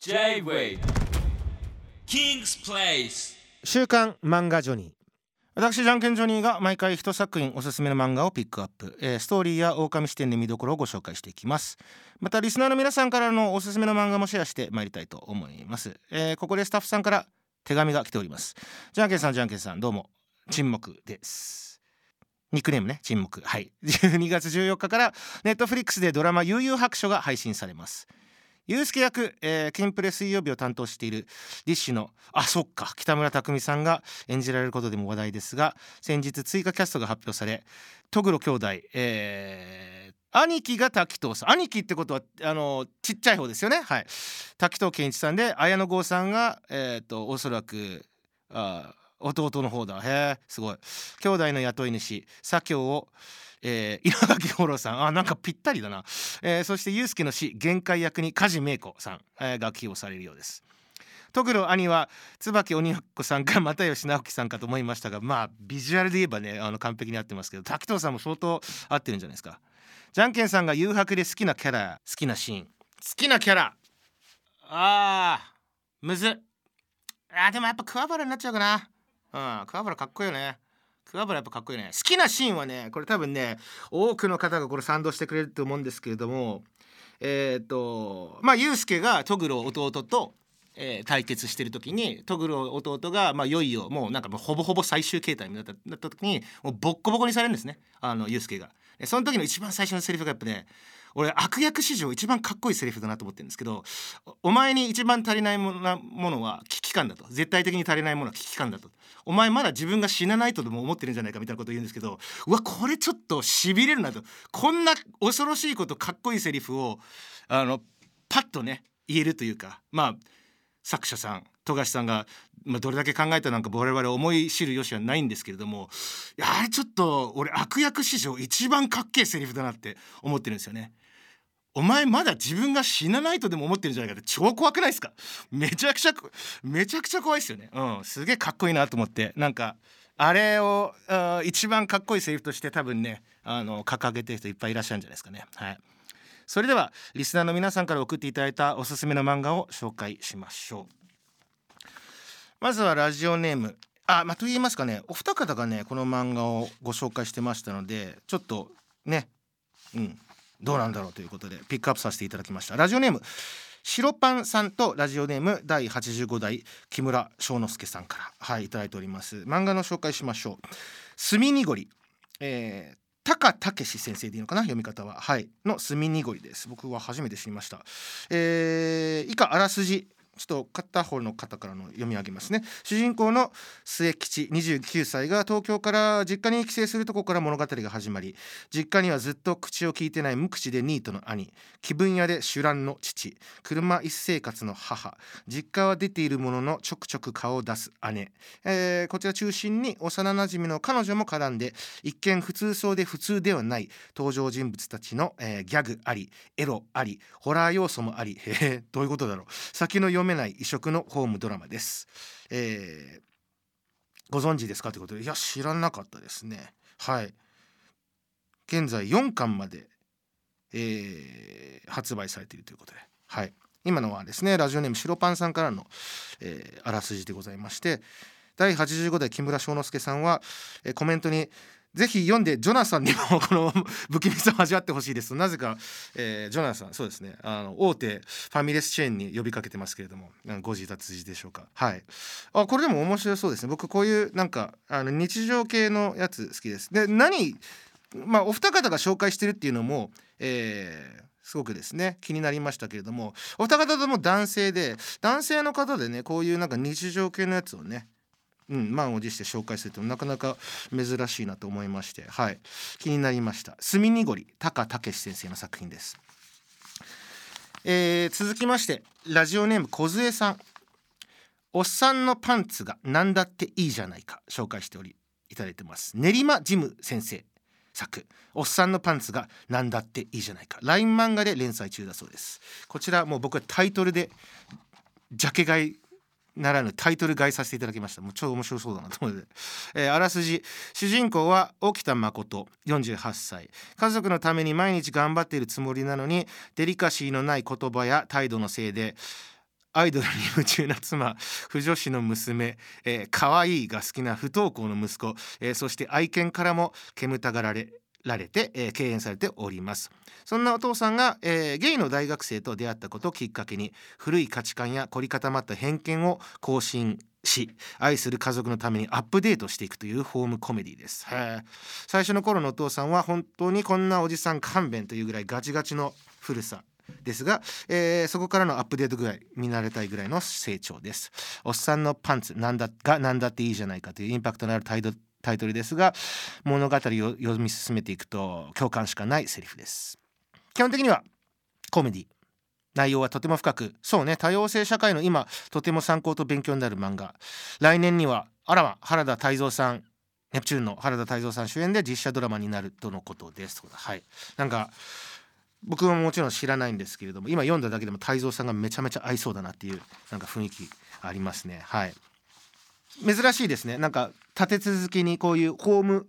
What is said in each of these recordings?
J-Way. King's Place. 週刊漫画ジョニー。私じゃんけんジョニーが毎回一作品おすすめの漫画をピックアップ、えーストーリーや狼視点で見どころをご紹介していきます。またリスナーの皆さんからのおすすめの漫画もシェアしてまいりたいと思います、えーここでスタッフさんから手紙が来ております。じゃんけんさんじゃんけんさんどうも。沈黙です。ニックネームね。沈黙。はい。12月14日からネットフリックスでドラマ悠々白書が配信されます。ユうスケ役、えー、キンプレ水曜日を担当しているディッシュのあそっか北村匠海さんが演じられることでも話題ですが先日追加キャストが発表されトグロ兄弟、えー兄貴が滝藤さん。兄貴ってことはあのちっちゃい方ですよね。はい。滝藤健一さんで綾野剛さんがえっ、とおそらくあ弟の方だ。へえすごい。兄弟の雇い主左京をえー、稲垣吾郎さん。あなんかぴったりだな、えーそしてユうスケの死限界役に梶芽子さん、えーが起用されるようです。トグロ兄は椿鬼奴さんか又吉直樹さんかと思いましたがまあビジュアルで言えばねあの完璧に合ってますけど滝藤さんも相当合ってるんじゃないですか。じゃんけんさんが誘白で好きなキャラ好きなシーン。好きなキャラ。あーむずあでもやっぱ桑原になっちゃうかな。うん桑原かっこいいよね。桑原やっぱかっこいいね。好きなシーンはねこれ多分ね多くの方がこれ賛同してくれると思うんですけれどもえっ、とまあユうスケがトグロ弟と、えー対決してる時にトグロ弟がまあいよいよもうなんかもうほぼほぼ最終形態になったなった時にもうボッコボコにされるんですね。あのユうスケが。その時の一番最初のセリフがやっぱね俺悪役史上一番かっこいいセリフだなと思ってるんですけどお前に一番足りないものは機感だと。絶対的に足りないものは危機感だと。お前まだ自分が死なないとでも思ってるんじゃないかみたいなことを言うんですけどうわこれちょっとしびれるなと。こんな恐ろしいことかっこいいセリフをあのパッとね言えるというかまあ作者さん富樫さんが、まあ、どれだけ考えたなんか我々思い知る由はないんですけれどもあれちょっと俺悪役史上一番かっけえセリフだなって思ってるんですよね。お前まだ自分が死なないとでも思ってるんじゃないかって超怖くないですか？めちゃくちゃめちゃくちゃ怖いですよね。うん。すげえかっこいいなと思って。なんかあれをあ一番かっこいいセリフとして多分ねあの掲げてる人いっぱいいらっしゃるんじゃないですかね。はい。それではリスナーの皆さんから送っていただいたおすすめの漫画を紹介しましょう。まずはラジオネーム。あまあと言いますかねお二方がねこの漫画をご紹介してましたのでちょっとね。うん。どうなんだろうということでピックアップさせていただきました。ラジオネーム白パンさんとラジオネーム第85代木村翔之助さんから。はいいただいております。漫画の紹介しましょう。墨濁り。えー高武先生でいいのかな？読み方は。はい。の墨濁りです。僕は初めて知りました。えー以下あらすじちょっと片方の方からの読み上げますね。主人公の末吉29歳が東京から実家に帰省するとこから物語が始まり実家にはずっと口を聞いてない無口でニートの兄気分屋で酒乱の父車一生活の母実家は出ているもののちょくちょく顔を出す姉、えーこちら中心に幼なじみの彼女も絡んで一見普通そうで普通ではない登場人物たちの、えーギャグありエロありホラー要素もあり。へえどういうことだろう。先の読めない異色のホームドラマです、えーご存知ですか？ということで。いや知らなかったですね。はい。現在4巻まで、えー発売されているということで。はい。今のはですねラジオネーム白パンさんからの、えーあらすじでございまして。第85代木村翔之介さんは、えーコメントにぜひ読んでジョナサンにもこの不気味さを味わってほしいです。なぜか、えージョナサンそうですね。あの大手ファミレスチェーンに呼びかけてますけれども。うんご自立ちでしょうか。はい。あこれでも面白そうですね。僕こういうなんかあの日常系のやつ好きです。で何まあお二方が紹介してるっていうのも、えーすごくですね。気になりましたけれども。お二方とも男性で男性の方でねこういうなんか日常系のやつをねうん、満を持して紹介するとなかなか珍しいなと思いまして、はい、気になりました。墨濁り高武先生の作品です。えー続きましてラジオネーム梢さん。おっさんのパンツが何だっていいじゃないか紹介しておりいただいてます。練馬ジム先生作おっさんのパンツが何だっていいじゃないか LINE 漫画で連載中だそうですこちらもう僕はタイトルでジャケ買いならぬタイトル買いさせていただきました。もう超面白そうだなと思って、えーあらすじ。主人公は沖田誠48歳。家族のために毎日頑張っているつもりなのにデリカシーのない言葉や態度のせいでアイドルに夢中な妻不女子の娘、えー、可愛いが好きな不登校の息子、えー、そして愛犬からも煙たがられられて、えー、敬遠されております。そんなお父さんが、えー、ゲイの大学生と出会ったことをきっかけに古い価値観や凝り固まった偏見を更新し愛する家族のためにアップデートしていくというホームコメディです。最初の頃のお父さんは本当にこんなおじさん勘弁というぐらいガチガチの古さですが、えー、そこからのアップデートぐらい見慣れたいぐらいの成長です。おっさんのパンツなんだが何だっていいじゃないかというインパクトのある態度タイトルですが物語を読み進めていくと共感しかないセリフです。基本的にはコメディ。内容はとても深くそうね多様性社会の今とても参考と勉強になる漫画。来年にはあらま原田泰造さんネプチューンの原田泰造さん主演で実写ドラマになるとのことです。はい。なんか僕ももちろん知らないんですけれども今読んだだけでも泰造さんがめちゃめちゃ合いそうだなっていうなんか雰囲気ありますね。はい。珍しいですねなんか立て続けにこういうホーム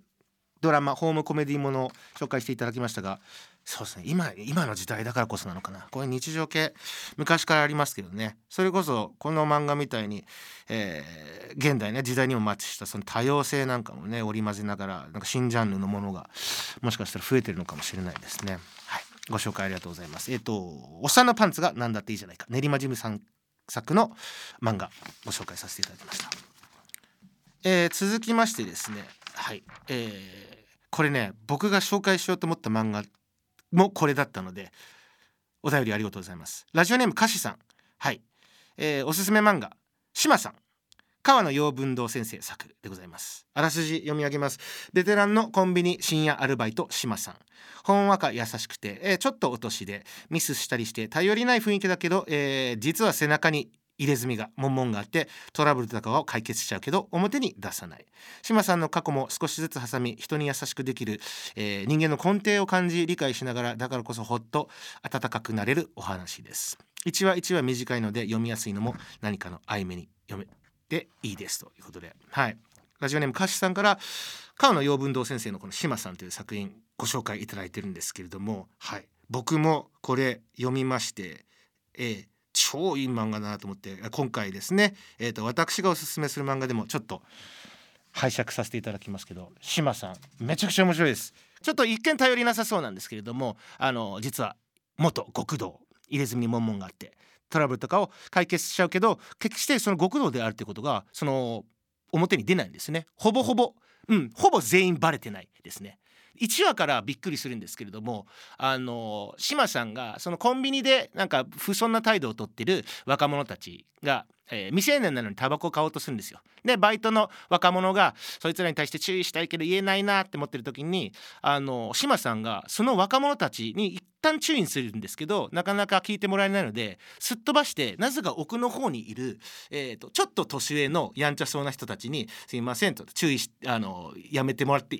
ドラマホームコメディものを紹介していただきましたがそうですね今今の時代だからこそなのかなこれ日常系昔からありますけどねそれこそこの漫画みたいに、えー、現代ね時代にもマッチしたその多様性なんかもね織り交ぜながらなんか新ジャンルのものがもしかしたら増えてるのかもしれないですね。はいご紹介ありがとうございます。えっ、ー、とおっさんのパンツが何だっていいじゃないか練馬ジムさん作の漫画ご紹介させていただきました。えー、続きましてですねはい、えー、これね僕が紹介しようと思った漫画もこれだったのでお便りありがとうございます。ラジオネームかしさん。はい、えー、おすすめ漫画しまさん。川野洋文堂先生作でございます。あらすじ読み上げます。ベテランのコンビニ深夜アルバイト島さん。ほんわか優しくて、えー、ちょっとお年でミスしたりして頼りない雰囲気だけど、えー、実は背中に入れ墨がモンモンがあってトラブルとかを解決しちゃうけど表に出さない。島さんの過去も少しずつ挟み人に優しくできる、えー、人間の根底を感じ理解しながらだからこそほっと温かくなれるお話です。一話一話短いので読みやすいのも何かの合間に読めていいです。ということで。はい。ラジオネームカシさんから川野洋文堂先生のこの島さんという作品ご紹介いただいてるんですけれども。はい。僕もこれ読みましてえー、超いい漫画だなと思って今回ですね、えーと、私がおすすめする漫画でもちょっと拝借させていただきますけど島さんめちゃくちゃ面白いです。ちょっと一見頼りなさそうなんですけれどもあの実は元極道入れ墨に門門があってトラブルとかを解決しちゃうけど決してその極道であるってことがその表に出ないんですね。ほぼほぼうんほぼ全員バレてないですね。1話からびっくりするんですけれどもあの志さんがそのコンビニでなんか不遜な態度をとってる若者たちがえー、未成年なのにタバコを買おうとするんですよ。でバイトの若者がそいつらに対して注意したいけど言えないなって思ってる時にあの志さんがその若者たちに一旦注意するんですけどなかなか聞いてもらえないのですっ飛ばしてなぜか奥の方にいる、えーと、ちょっと年上のやんちゃそうな人たちに「すいません」と注意しあのやめてもらって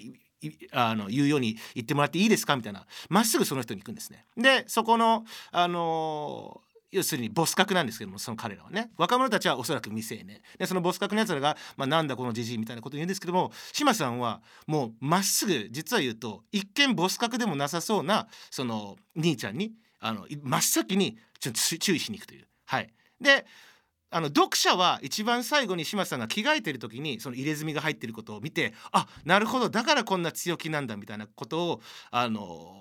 あの言うように言ってもらっていいですか？みたいな。まっすぐその人に行くんですね。でそこのあの要するにボス格なんですけどもその彼らはね。若者たちはおそらく未成年。でそのボス格のやつらが、まあ、なんだこのじじいみたいなことを言うんですけども志麻さんはもうまっすぐ実は言うと一見ボス格でもなさそうなその兄ちゃんにあの真っ先にちょっと注意しに行くという。はい、であの読者は一番最後に島さんが着替えてる時にその入れ墨が入ってることを見てあなるほどだからこんな強気なんだみたいなことをあの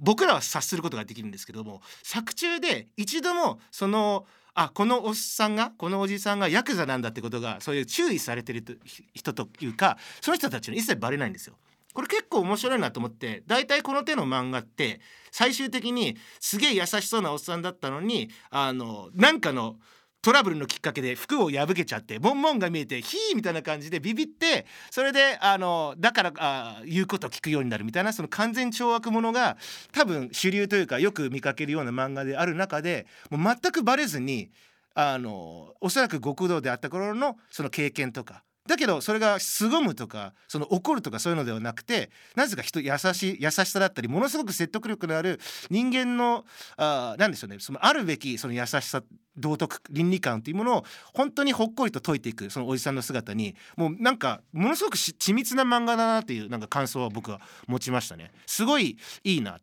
僕らは察することができるんですけども作中で一度もそのあこのおっさんがこのおじさんがヤクザなんだってことがそういう注意されてる人というかその人たちに一切バレないんですよ。これ結構面白いなと思って大体この手の漫画って最終的にすげえ優しそうなおっさんだったのにあのなんかのトラブルのきっかけで服を破けちゃってボンボンが見えてヒーみたいな感じでビビってそれであのだからあ言うことを聞くようになるみたいなその完全懲悪者が多分主流というかよく見かけるような漫画である中でもう全くバレずにあのおそらく極道であった頃のその経験とかだけどそれが凄むとかその怒るとかそういうのではなくてなぜか人優しい優しさだったりものすごく説得力のある人間のあなんでしょうねそのあるべきその優しさ道徳倫理観というものを本当にほっこりと解いていくそのおじさんの姿にもうなんかものすごく緻密な漫画だなっていうなんか感想は僕は持ちましたね。すごいいいな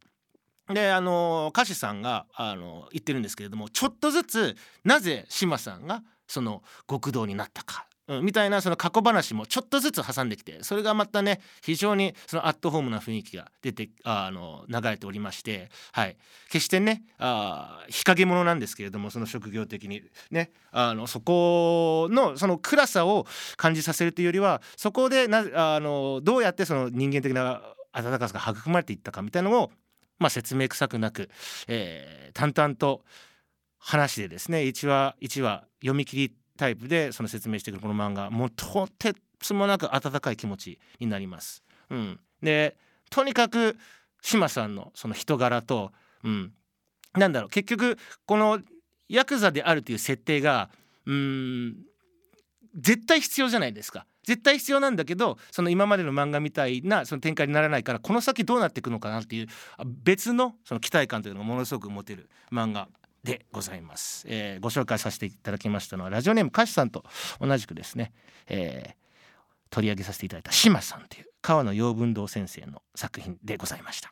であの歌手さんがあの言ってるんですけれどもちょっとずつなぜ志麻さんがその極道になったかうん、みたいなその過去話もちょっとずつ挟んできてそれがまたね非常にそのアットホームな雰囲気が出てあの流れておりまして、はい、決してねあ日陰者なんですけれどもその職業的にねあのそこのその暗さを感じさせるというよりはそこでなあのどうやってその人間的な温かさが育まれていったかみたいなのを、まあ、説明臭くなく、えー、淡々と話でですね1話1話読み切りタイプでその説明してくるこの漫画もうとてつもなく温かい気持ちになります。うん、でとにかく志麻さんのその人柄と、うん、なんだろう結局このヤクザであるという設定がうん絶対必要じゃないですか。絶対必要なんだけどその今までの漫画みたいなその展開にならないからこの先どうなっていくのかなっていう別のその期待感というのがものすごく持てる漫画でございます、えー、ご紹介させていただきましたのはラジオネーム歌手さんと同じくですね、えー、取り上げさせていただいた志麻さんという川野洋文堂先生の作品でございました。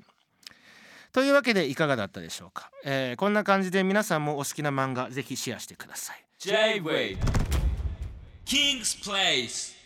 というわけでいかがだったでしょうか、えー、こんな感じで皆さんもお好きな漫画ぜひシェアしてください。J-Way King's Place